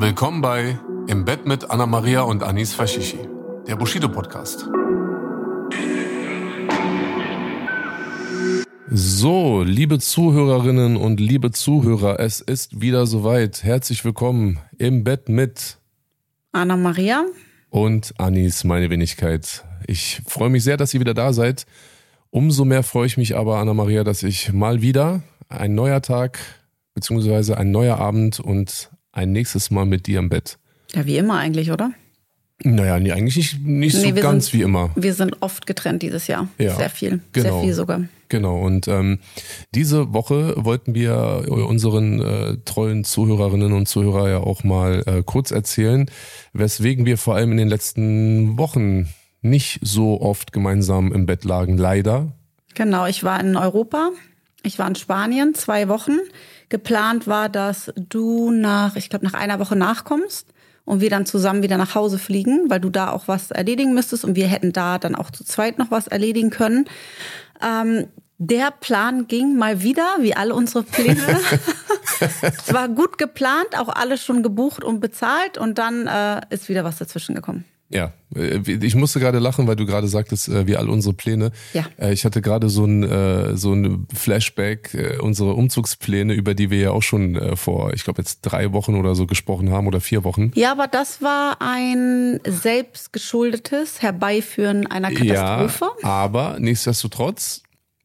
Willkommen bei Im Bett mit Anna Maria und Anis Fashishi, der Bushido Podcast. So, liebe Zuhörerinnen und liebe Zuhörer, es ist wieder soweit. Herzlich willkommen im Bett mit Anna Maria und Anis, meine Wenigkeit. Ich freue mich sehr, dass ihr wieder da seid. Umso mehr freue ich mich aber, Anna Maria, dass ich mal wieder ein neuer Tag beziehungsweise ein neuer Abend und ein nächstes Mal mit dir im Bett. Ja, wie immer eigentlich, oder? Naja, nee, eigentlich nicht, nicht nee, so ganz sind, wie immer. Wir sind oft getrennt dieses Jahr. Ja, Sehr viel. Genau. Sehr viel sogar. Genau. Und ähm, diese Woche wollten wir unseren äh, treuen Zuhörerinnen und Zuhörer ja auch mal äh, kurz erzählen, weswegen wir vor allem in den letzten Wochen nicht so oft gemeinsam im Bett lagen, leider. Genau, ich war in Europa, ich war in Spanien zwei Wochen. Geplant war, dass du nach, ich glaube, nach einer Woche nachkommst und wir dann zusammen wieder nach Hause fliegen, weil du da auch was erledigen müsstest und wir hätten da dann auch zu zweit noch was erledigen können. Ähm, der Plan ging mal wieder, wie alle unsere Pläne. es war gut geplant, auch alles schon gebucht und bezahlt und dann äh, ist wieder was dazwischen gekommen. Ja, äh, ich musste gerade lachen, weil du gerade sagtest, äh, wie all unsere Pläne. Ja. Äh, ich hatte gerade so ein, so ein Flashback, unsere Umzugspläne, über die wir ja auch schon vor, ich glaube jetzt drei Wochen oder so gesprochen haben oder vier Wochen. Ja, aber das war ein selbstgeschuldetes Herbeiführen einer Katastrophe. Ja, aber nichtsdestotrotz,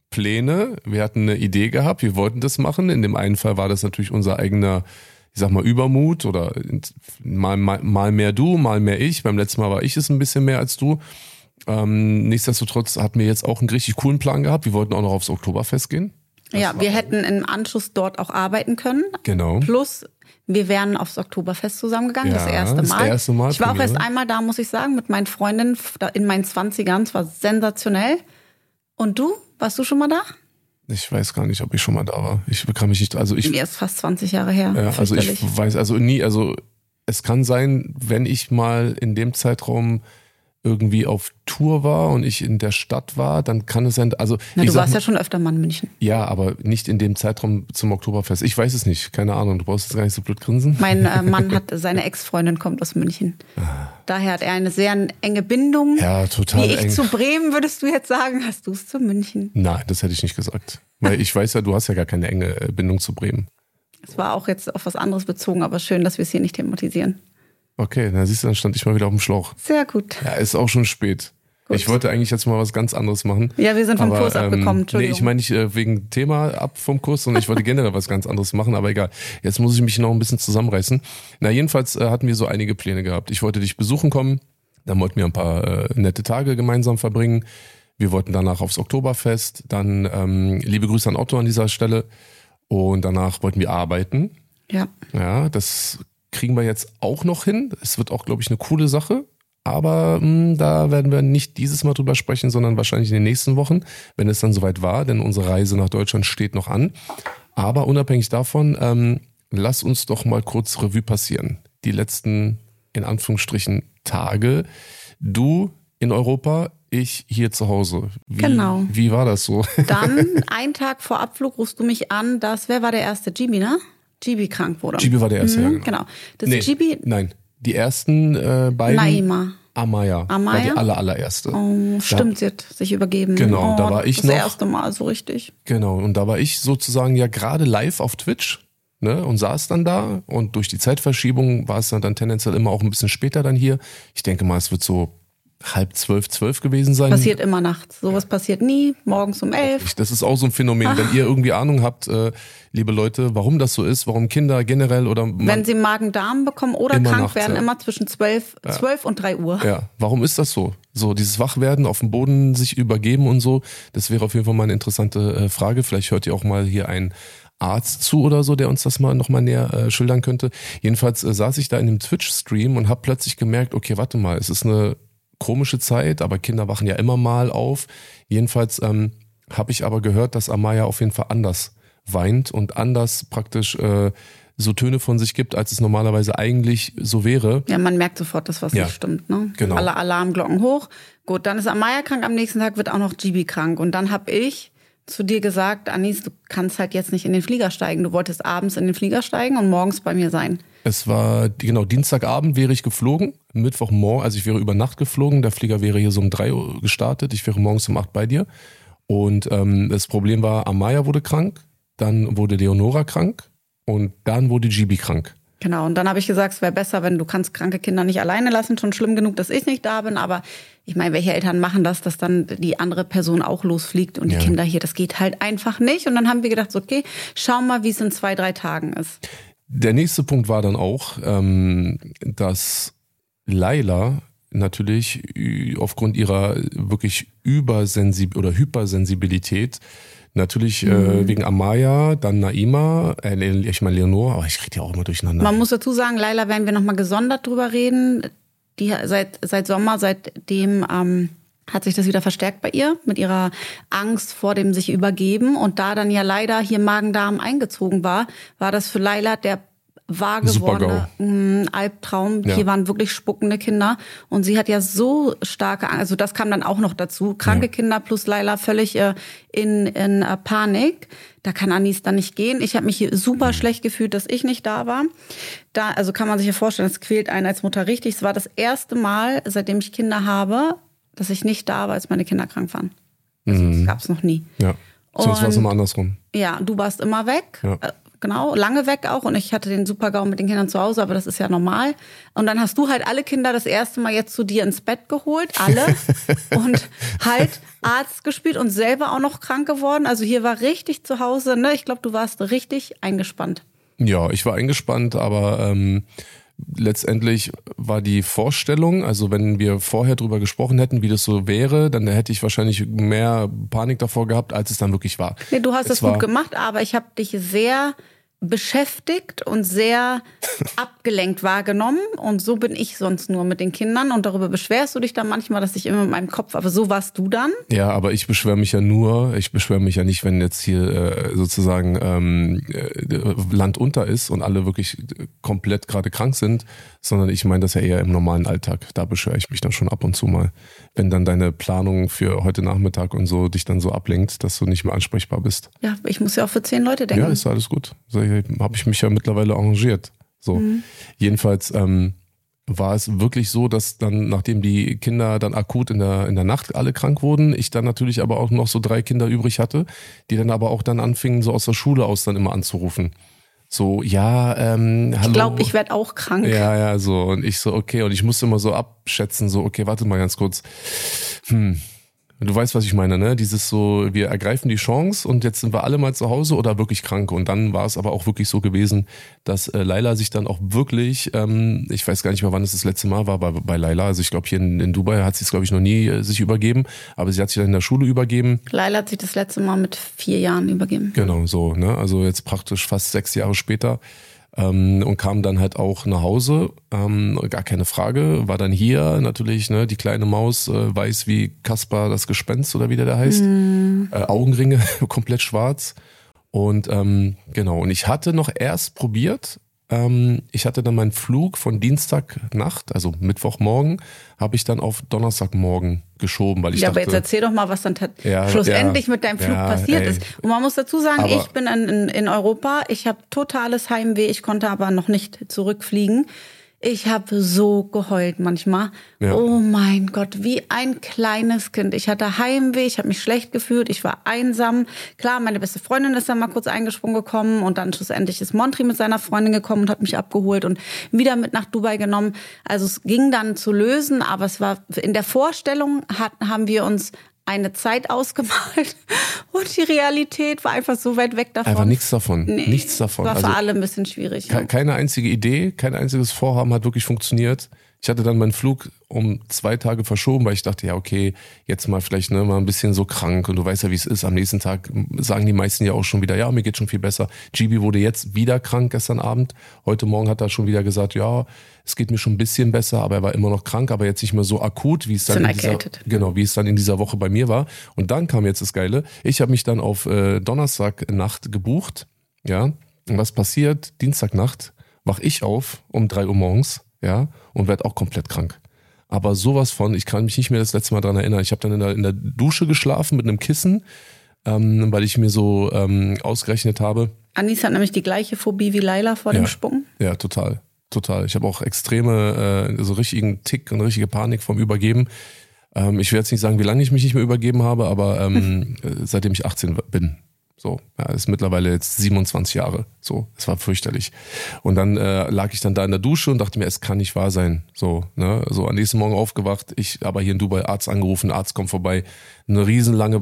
Pläne, wir hatten eine Idee gehabt, wir wollten das machen. In dem einen Fall war das natürlich unser eigener ich sag mal, Übermut oder mal, mal, mal mehr du, mal mehr ich. Beim letzten Mal war ich es ein bisschen mehr als du. Ähm, nichtsdestotrotz hatten wir jetzt auch einen richtig coolen Plan gehabt. Wir wollten auch noch aufs Oktoberfest gehen. Das ja, wir hätten im Anschluss dort auch arbeiten können. Genau. Plus, wir wären aufs Oktoberfest zusammengegangen, Ja, das erste Mal. das erste Mal Ich war auch erst einmal da, muss ich sagen, mit meinen Freundinnen in meinen 20ern. Es war sensationell. Und du? Warst du schon mal da? Ich weiß gar nicht, ob ich schon mal da war. Ich bekam mich nicht, also ich, Mir ist fast 20 Jahre her. ja, also ich weiß, also nie, also es kann sein, wenn ich mal in dem Zeitraum irgendwie auf Tour war und ich in der Stadt war, dann kann es sein, also Na, du warst mal, ja schon öfter mal in München. ja, aber nicht in dem Zeitraum zum Oktoberfest. Ich weiß es nicht, keine Ahnung. Du brauchst jetzt gar nicht so blöd grinsen. Mein äh, Mann hat, seine Ex-Freundin kommt aus München. Daher hat er eine sehr enge Bindung. Ah. Ja, total Wie ich eng. zu Bremen, würdest du jetzt sagen, hast du es zu München. Nein, das hätte ich nicht gesagt. Weil ich weiß ja, du hast ja gar keine enge äh, Bindung zu Bremen. Es war auch jetzt auf was anderes bezogen, aber schön, dass wir es hier nicht thematisieren. Okay, dann siehst du, dann stand ich mal wieder auf dem Schlauch. Sehr gut. Ja, ist auch schon spät. Gut. Ich wollte eigentlich jetzt mal was ganz anderes machen. Ja, wir sind vom aber, Kurs abgekommen, Nee, Entschuldigung. ich meine nicht äh, wegen Thema ab vom Kurs, sondern ich wollte generell was ganz anderes machen, aber egal. Jetzt muss ich mich noch ein bisschen zusammenreißen. Na, jedenfalls äh, hatten wir so einige Pläne gehabt. Ich wollte dich besuchen kommen, dann wollten wir ein paar äh, nette Tage gemeinsam verbringen. Wir wollten danach aufs Oktoberfest, dann ähm, liebe Grüße an Otto an dieser Stelle und danach wollten wir arbeiten. Ja. Ja, das kriegen wir jetzt auch noch hin. Es wird auch, glaube ich, eine coole Sache. Aber mh, da werden wir nicht dieses Mal drüber sprechen, sondern wahrscheinlich in den nächsten Wochen, wenn es dann soweit war, denn unsere Reise nach Deutschland steht noch an. Aber unabhängig davon, ähm, lass uns doch mal kurz Revue passieren. Die letzten, in Anführungsstrichen, Tage. Du in Europa, ich hier zu Hause. Wie, Genau. Wie war das so? Dann, einen Tag vor Abflug, rufst du mich an, dass, wer war der erste? Gibi, ne? Gibi krank wurde. Gibi war der erste, mhm, ja, genau. genau. Das Nee, Gibi, nein, die ersten äh, beiden. Naima. Amaya, war Amaya? die aller, allererste. Oh, stimmt, sie hat sich übergeben. Genau, oh, da war ich das noch- Das erste Mal so richtig. Genau, und da war ich sozusagen ja gerade live auf Twitch ne, und saß dann da und durch die Zeitverschiebung war es dann, dann tendenziell immer auch ein bisschen später dann hier. Ich denke mal, es wird so halb zwölf, zwölf gewesen sein. Passiert immer nachts. Sowas passiert nie. Morgens um elf. Das ist auch so ein Phänomen, wenn ihr irgendwie Ahnung habt, äh, liebe Leute, warum das so ist, warum Kinder generell oder Wenn sie Magen-Darm bekommen oder krank nachts, werden, ja. immer zwischen zwölf, zwölf und drei Uhr. Ja, warum ist das so? So dieses Wachwerden, auf dem Boden sich übergeben und so, das wäre auf jeden Fall mal eine interessante äh, Frage. Vielleicht hört ihr auch mal hier ein Arzt zu oder so, der uns das mal nochmal näher äh, schildern könnte. Jedenfalls äh, saß ich da in dem Twitch-Stream und habe plötzlich gemerkt, okay, warte mal, es ist eine komische Zeit, aber Kinder wachen ja immer mal auf. Jedenfalls ähm, habe ich aber gehört, dass Amaya auf jeden Fall anders weint und anders praktisch äh, so Töne von sich gibt, als es normalerweise eigentlich so wäre. Ja, man merkt sofort, dass was Ja. nicht stimmt. Ne? Genau. Alle Alarmglocken hoch. Gut, dann ist Amaya krank, am nächsten Tag wird auch noch Gibi krank. Und dann habe ich zu dir gesagt, Anis, du kannst halt jetzt nicht in den Flieger steigen. Du wolltest abends in den Flieger steigen und morgens bei mir sein. Es war, genau, Dienstagabend wäre ich geflogen, Mittwochmorgen, also ich wäre über Nacht geflogen, der Flieger wäre hier so um drei Uhr gestartet, ich wäre morgens um acht bei dir. Und ähm, das Problem war, Amaya wurde krank, dann wurde Leonora krank und dann wurde Gibi krank. Genau, und dann habe ich gesagt, es wäre besser, wenn du kannst kranke Kinder nicht alleine lassen. Schon schlimm genug, dass ich nicht da bin, aber ich meine, welche Eltern machen das, dass dann die andere Person auch losfliegt und Ja. die Kinder hier, das geht halt einfach nicht. Und dann haben wir gedacht, okay, schau mal, wie es in zwei, drei Tagen ist. Der nächste Punkt war dann auch, ähm, dass Laila natürlich aufgrund ihrer wirklich Übersensib oder Hypersensibilität natürlich äh, wegen Amaya, dann Naima, äh, ich meine Leonor, aber ich krieg die auch immer durcheinander. Man muss dazu sagen, Laila werden wir nochmal gesondert drüber reden. Die seit, seit Sommer, seitdem ähm, hat sich das wieder verstärkt bei ihr mit ihrer Angst vor dem sich übergeben. Und da dann ja leider hier Magen-Darm eingezogen war, war das für Laila der wahr gewordene mm, Albtraum. Ja. Hier waren wirklich spuckende Kinder. Und sie hat ja so starke Angst, also das kam dann auch noch dazu. Kranke Ja. Kinder plus Laila völlig äh, in, in äh, Panik. Da kann Anis dann nicht gehen. Ich habe mich hier super Mhm. schlecht gefühlt, dass ich nicht da war. Da, also kann man sich ja vorstellen, es quält einen als Mutter richtig. Es war das erste Mal, seitdem ich Kinder habe, dass ich nicht da war, als meine Kinder krank waren. Also, Das gab's noch nie. ja, sonst war es immer andersrum. Ja, du warst immer weg. Ja. Genau, lange weg auch und ich hatte den Super-GAU mit den Kindern zu Hause, aber das ist ja normal. Und dann hast du halt alle Kinder das erste Mal jetzt zu dir ins Bett geholt, alle, und halt Arzt gespielt und selber auch noch krank geworden. Also hier war richtig zu Hause, ne? Ich glaube, du warst richtig eingespannt. Ja, ich war eingespannt, aber ähm, letztendlich war die Vorstellung, also wenn wir vorher drüber gesprochen hätten, wie das so wäre, dann hätte ich wahrscheinlich mehr Panik davor gehabt, als es dann wirklich war. Nee, du hast Es es gut gemacht, aber ich habe dich sehr beschäftigt und sehr abgelenkt wahrgenommen. Und so bin ich sonst nur mit den Kindern. Und darüber beschwerst du dich dann manchmal, dass ich immer mit meinem Kopf, aber so warst du dann. Ja, aber ich beschwere mich ja nur, ich beschwere mich ja nicht, wenn jetzt hier äh, sozusagen ähm, äh, Land unter ist und alle wirklich komplett gerade krank sind, sondern ich meine das ja eher im normalen Alltag. Da beschwere ich mich dann schon ab und zu mal. Wenn dann deine Planung für heute Nachmittag und so dich dann so ablenkt, dass du nicht mehr ansprechbar bist. Ja, ich muss ja auch für zehn Leute denken. Ja, ist alles gut. So, Habe ich mich ja mittlerweile arrangiert. So. Jedenfalls ähm, war es wirklich so, dass dann, nachdem die Kinder dann akut in der, in der Nacht alle krank wurden, ich dann natürlich aber auch noch so drei Kinder übrig hatte, die dann aber auch dann anfingen, so aus der Schule aus dann immer anzurufen. So, ja, ähm, hallo. ich glaube, ich werde auch krank. Ja, ja, so. Und ich so, okay. Und ich musste immer so abschätzen, so, okay, warte mal ganz kurz. Hm. Du weißt, was ich meine, ne? Dieses so, wir ergreifen die Chance und jetzt sind wir alle mal zu Hause oder wirklich krank. Und dann war es aber auch wirklich so gewesen, dass äh, Laila sich dann auch wirklich, ähm, ich weiß gar nicht mehr, wann es das letzte Mal war bei, bei Laila. Also ich glaube, hier in, in Dubai hat sie es, glaube ich, noch nie äh, sich übergeben. Aber sie hat sich dann in der Schule übergeben. Laila hat sich das letzte Mal mit vier Jahren übergeben. Genau, so, ne? Also jetzt praktisch fast sechs Jahre später. Ähm, und kam dann halt auch nach Hause, ähm, gar keine Frage, war dann hier natürlich, ne, die kleine Maus äh, weiß wie Kaspar das Gespenst oder wie der da heißt, äh, Augenringe komplett schwarz. Und ähm, genau, und ich hatte noch erst probiert, ich hatte dann meinen Flug von Dienstagnacht, also Mittwochmorgen, habe ich dann auf Donnerstagmorgen geschoben, weil ich ja, aber dachte, jetzt erzähl doch mal, was dann Ja, schlussendlich ja, mit deinem Flug ja, passiert ey. ist. Und man muss dazu sagen, Aber- ich bin in, in, in Europa, ich habe totales Heimweh, ich konnte aber noch nicht zurückfliegen. Ich habe so geheult manchmal. Ja. Oh mein Gott, wie ein kleines Kind. Ich hatte Heimweh, ich habe mich schlecht gefühlt, ich war einsam. Klar, meine beste Freundin ist dann mal kurz eingesprungen gekommen und dann schlussendlich ist Montri mit seiner Freundin gekommen und hat mich abgeholt und wieder mit nach Dubai genommen. Also es ging dann zu lösen, aber es war in der Vorstellung hat, haben wir uns eine Zeit ausgemalt und die Realität war einfach so weit weg davon. einfach nichts davon, Nee, nichts davon. War Also, für alle ein bisschen schwierig. Ke- Keine einzige Idee, kein einziges Vorhaben hat wirklich funktioniert. Ich hatte dann meinen Flug um zwei Tage verschoben, weil ich dachte, ja, okay, jetzt mal vielleicht ne, mal ein bisschen so krank und du weißt ja, wie es ist. Am nächsten Tag sagen die meisten ja auch schon wieder, ja, mir geht schon viel besser. GB wurde jetzt wieder krank gestern Abend. Heute Morgen hat er schon wieder gesagt, ja, es geht mir schon ein bisschen besser, aber er war immer noch krank, aber jetzt nicht mehr so akut, wie es dann, in dieser, genau, wie es dann in dieser Woche bei mir war. Und dann kam jetzt das Geile. Ich habe mich dann auf äh, Donnerstagnacht gebucht. Ja. Und was passiert? Dienstagnacht wach ich auf um drei Uhr morgens ja, und werde auch komplett krank. Aber sowas von, ich kann mich nicht mehr das letzte Mal dran erinnern. Ich habe dann in der, in der Dusche geschlafen mit einem Kissen, ähm, weil ich mir so ähm, ausgerechnet habe. Anis hat nämlich die gleiche Phobie wie Laila vor ja, dem Sprung. Ja, total. Total. Ich habe auch extreme, äh, so richtigen Tick und richtige Panik vom Übergeben. Ähm, ich werde jetzt nicht sagen, wie lange ich mich nicht mehr übergeben habe, aber ähm, seitdem ich 18 bin. So, ja, ist mittlerweile jetzt 27 Jahre. So, es war fürchterlich. Und dann äh, lag ich dann da in der Dusche und dachte mir, es kann nicht wahr sein. So, ne, so am nächsten Morgen aufgewacht, ich aber hier in Dubai Arzt angerufen, Arzt kommt vorbei, eine riesenlange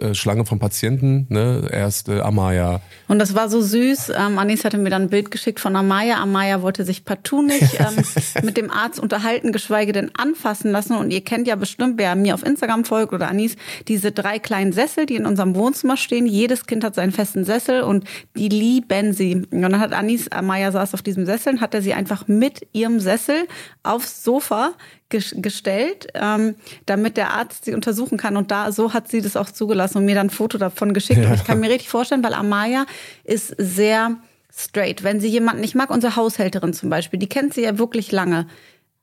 äh, Schlange von Patienten, ne, erst äh, Amaya. Und das war so süß. Ähm, Anis hatte mir dann ein Bild geschickt von Amaya. Amaya wollte sich partout nicht ähm, mit dem Arzt unterhalten, geschweige denn anfassen lassen. Und ihr kennt ja bestimmt, wer mir auf Instagram folgt oder Anis, diese drei kleinen Sessel, die in unserem Wohnzimmer stehen. Jedes Kind hat seinen festen Sessel und die lieben sie. Und dann hat Anis, Amaya saß auf diesem Sessel und hat er sie einfach mit ihrem Sessel aufs Sofa gestellt, ähm, damit der Arzt sie untersuchen kann. Und da so hat sie das auch zugelassen und mir dann ein Foto davon geschickt. Ja. Und ich kann mir richtig vorstellen, weil Amaya ist sehr straight. Wenn sie jemanden nicht mag, unsere Haushälterin zum Beispiel, die kennt sie ja wirklich lange.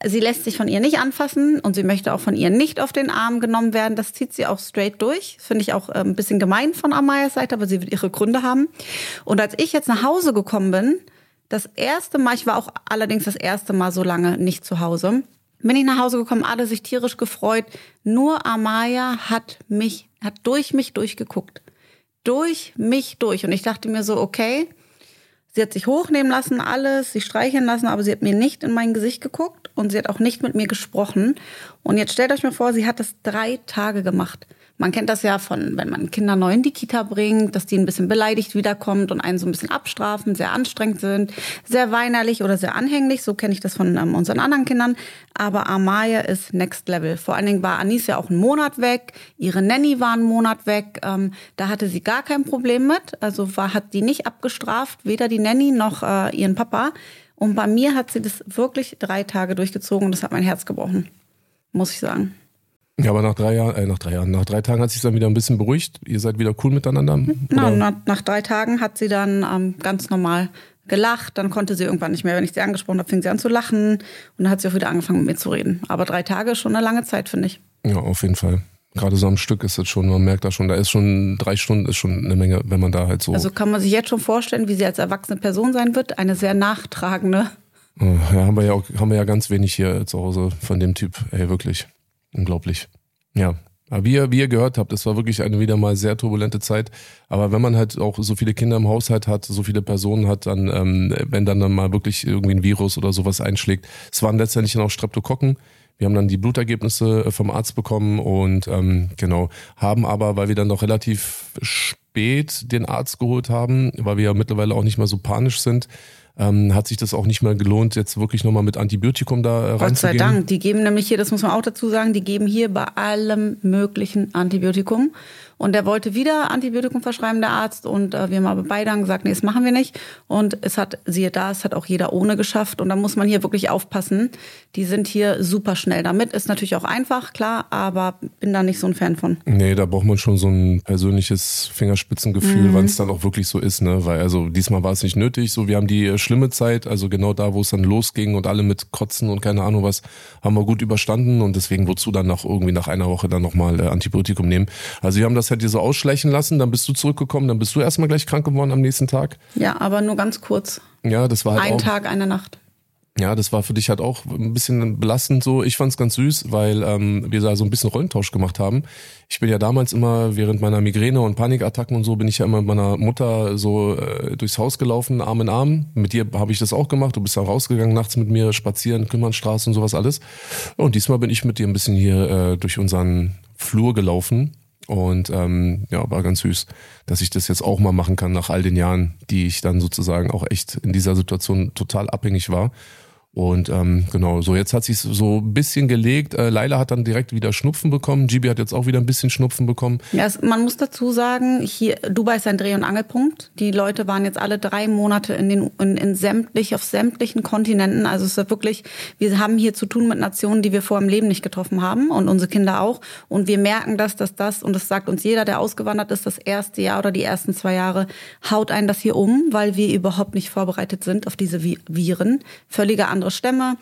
Sie lässt sich von ihr nicht anfassen und sie möchte auch von ihr nicht auf den Arm genommen werden. Das zieht sie auch straight durch. Finde ich auch äh, ein bisschen gemein von Amayas Seite, aber sie wird ihre Gründe haben. Und als ich jetzt nach Hause gekommen bin, das erste Mal, ich war auch allerdings das erste Mal so lange nicht zu Hause, bin ich nach Hause gekommen, alle sich tierisch gefreut. Nur Amaya hat mich, hat durch mich durchgeguckt. Durch mich durch. Und ich dachte mir so, okay, Sie hat sich hochnehmen lassen, alles, sich streicheln lassen, aber sie hat mir nicht in mein Gesicht geguckt und sie hat auch nicht mit mir gesprochen. Und jetzt stellt euch mal vor, sie hat das drei Tage gemacht. Man kennt das ja von, wenn man Kinder neu in die Kita bringt, dass die ein bisschen beleidigt wiederkommt und einen so ein bisschen abstrafen, sehr anstrengend sind, sehr weinerlich oder sehr anhänglich. So kenne ich das von ähm, unseren anderen Kindern. Aber Amaya ist next level. Vor allen Dingen war Anis ja auch einen Monat weg. Ihre Nanny war einen Monat weg. Ähm, da hatte sie gar kein Problem mit. Also war, hat die nicht abgestraft, weder die Nanny noch äh, ihren Papa. Und bei mir hat sie das wirklich drei Tage durchgezogen und das hat mein Herz gebrochen. Muss ich sagen. Ja, aber nach drei Jahren, äh, nach drei Jahren, nach drei Tagen hat sich dann wieder ein bisschen beruhigt. Ihr seid wieder cool miteinander. Na, nach, nach, drei Tagen hat sie dann ähm, ganz normal gelacht. Dann konnte sie irgendwann nicht mehr, wenn ich sie angesprochen habe, fing sie an zu lachen und dann hat sie auch wieder angefangen mit mir zu reden. Aber drei Tage ist schon eine lange Zeit, finde ich. Ja, auf jeden Fall. Gerade so am Stück ist es schon, man merkt da schon, da ist schon drei Stunden ist schon eine Menge, wenn man da halt so. Also kann man sich jetzt schon vorstellen, wie sie als erwachsene Person sein wird. Eine sehr nachtragende. Ja, haben wir ja auch, haben wir ja ganz wenig hier zu Hause von dem Typ. Ey, wirklich. Unglaublich. Ja. Aber wie ihr, wie ihr gehört habt, es war wirklich eine wieder mal sehr turbulente Zeit. Aber wenn man halt auch so viele Kinder im Haushalt hat, so viele Personen hat, dann, ähm, wenn dann, dann mal wirklich irgendwie ein Virus oder sowas einschlägt. Es waren letztendlich dann auch Streptokokken. Wir haben dann die Blutergebnisse äh, vom Arzt bekommen und ähm, genau, haben aber, weil wir dann noch relativ spät den Arzt geholt haben, weil wir ja mittlerweile auch nicht mehr so panisch sind, ähm, hat sich das auch nicht mehr gelohnt, jetzt wirklich nochmal mit Antibiotikum da äh, reinzugehen. Gott sei Dank. Die geben nämlich hier, das muss man auch dazu sagen, die geben hier bei allem möglichen Antibiotikum. Und er wollte wieder Antibiotikum verschreiben, der Arzt. Und äh, wir haben aber beide dann gesagt, nee, das machen wir nicht. Und es hat, siehe da, es hat auch jeder ohne geschafft. Und da muss man hier wirklich aufpassen. Die sind hier super schnell damit. Ist natürlich auch einfach, klar, aber bin da nicht so ein Fan von. Nee, da braucht man schon so ein persönliches Fingerspitzengefühl, mhm. wann es dann auch wirklich so ist, ne? Weil also diesmal war es nicht nötig. So, wir haben die äh, schlimme Zeit, also genau da, wo es dann losging und alle mit Kotzen und keine Ahnung was, haben wir gut überstanden. Und deswegen wozu dann nach irgendwie nach einer Woche dann nochmal äh, Antibiotikum nehmen. Also wir haben das das halt dir so ausschleichen lassen, dann bist du zurückgekommen, dann bist du erstmal gleich krank geworden am nächsten Tag. Ja, aber nur ganz kurz. Ja, das war halt Ein auch, Tag, eine Nacht. Ja, das war für dich halt auch ein bisschen belastend so. Ich fand es ganz süß, weil ähm, wir da so ein bisschen Rollentausch gemacht haben. Ich bin ja damals immer während meiner Migräne und Panikattacken und so bin ich ja immer mit meiner Mutter so äh, durchs Haus gelaufen, Arm in Arm. Mit dir habe ich das auch gemacht. Du bist da rausgegangen nachts mit mir spazieren, Kümmernstraße und sowas alles. Und diesmal bin ich mit dir ein bisschen hier äh, durch unseren Flur gelaufen und ähm, ja, war ganz süß, dass ich das jetzt auch mal machen kann nach all den Jahren, die ich dann sozusagen auch echt in dieser Situation total abhängig war. Und ähm, genau, so jetzt hat sich so ein bisschen gelegt. Äh, Laila hat dann direkt wieder Schnupfen bekommen. Gibi hat jetzt auch wieder ein bisschen Schnupfen bekommen. Ja, es, man muss dazu sagen, hier Dubai ist ein Dreh- und Angelpunkt. Die Leute waren jetzt alle drei Monate in den in, in sämtlich auf sämtlichen Kontinenten. Also es ist wirklich, wir haben hier zu tun mit Nationen, die wir vor im Leben nicht getroffen haben und unsere Kinder auch. Und wir merken das, dass das und das sagt uns jeder, der ausgewandert ist, das erste Jahr oder die ersten zwei Jahre haut einen das hier um, weil wir überhaupt nicht vorbereitet sind auf diese Viren. Völlige andere andere Stämme.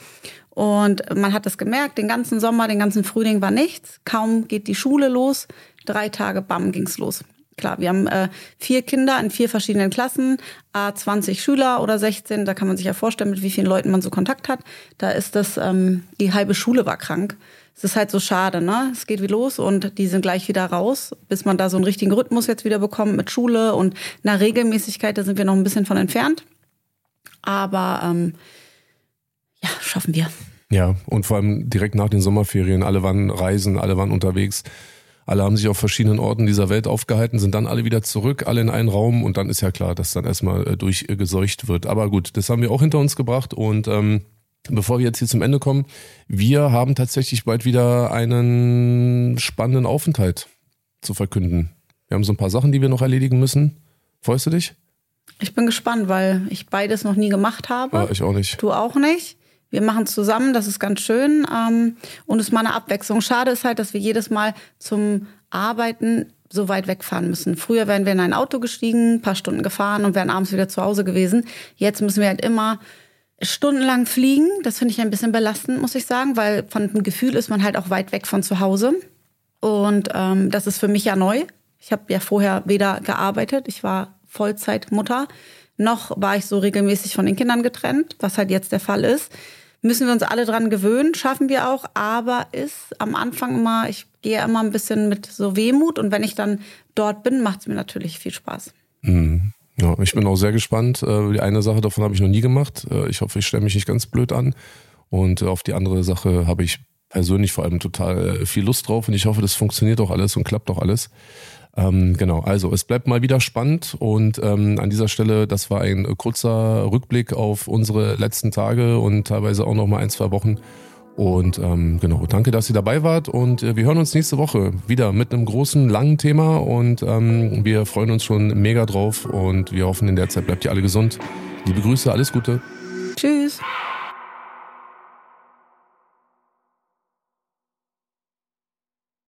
Und man hat das gemerkt, den ganzen Sommer, den ganzen Frühling war nichts. Kaum geht die Schule los. Drei Tage, bam, ging's los. Klar, wir haben äh, vier Kinder in vier verschiedenen Klassen, a 20 Schüler oder 16. Da kann man sich ja vorstellen, mit wie vielen Leuten man so Kontakt hat. Da ist das, ähm, die halbe Schule war krank. Es ist halt so schade, ne? Es geht wie los und die sind gleich wieder raus, bis man da so einen richtigen Rhythmus jetzt wieder bekommt mit Schule und einer Regelmäßigkeit. Da sind wir noch ein bisschen von entfernt. Aber ähm, ja, schaffen wir. Ja, und vor allem direkt nach den Sommerferien, alle waren reisen, alle waren unterwegs. Alle haben sich auf verschiedenen Orten dieser Welt aufgehalten, sind dann alle wieder zurück, alle in einen Raum und dann ist ja klar, dass dann erstmal äh, durchgeseucht wird. Aber gut, das haben wir auch hinter uns gebracht und ähm, bevor wir jetzt hier zum Ende kommen, wir haben tatsächlich bald wieder einen spannenden Aufenthalt zu verkünden. Wir haben so ein paar Sachen, die wir noch erledigen müssen. Freust du dich? Ich bin gespannt, weil ich beides noch nie gemacht habe. Ja, ich auch nicht. Du auch nicht. Wir machen zusammen, das ist ganz schön ähm, und es ist mal eine Abwechslung. Schade ist halt, dass wir jedes Mal zum Arbeiten so weit wegfahren müssen. Früher wären wir in ein Auto gestiegen, paar Stunden gefahren und wären abends wieder zu Hause gewesen. Jetzt müssen wir halt immer stundenlang fliegen. Das finde ich ein bisschen belastend, muss ich sagen, weil von dem Gefühl ist man halt auch weit weg von zu Hause. Und ähm, das ist für mich ja neu. Ich habe ja vorher weder gearbeitet, ich war Vollzeitmutter, noch war ich so regelmäßig von den Kindern getrennt, was halt jetzt der Fall ist müssen wir uns alle dran gewöhnen, schaffen wir auch, aber ist am Anfang immer, ich gehe immer ein bisschen mit so Wehmut und wenn ich dann dort bin, macht es mir natürlich viel Spaß. Mhm. Ja, ich bin auch sehr gespannt. Äh, die eine Sache davon habe ich noch nie gemacht. Äh, ich hoffe, ich stelle mich nicht ganz blöd an. Und auf die andere Sache habe ich persönlich vor allem total äh, viel Lust drauf und ich hoffe, das funktioniert auch alles und klappt auch alles. Ähm, genau, also es bleibt mal wieder spannend und ähm, an dieser Stelle, das war ein kurzer Rückblick auf unsere letzten Tage und teilweise auch noch mal ein, zwei Wochen. Und ähm, genau, danke, dass ihr dabei wart und äh, wir hören uns nächste Woche wieder mit einem großen, langen Thema und ähm, wir freuen uns schon mega drauf und wir hoffen, in der Zeit bleibt ihr alle gesund. Liebe Grüße, alles Gute. Tschüss.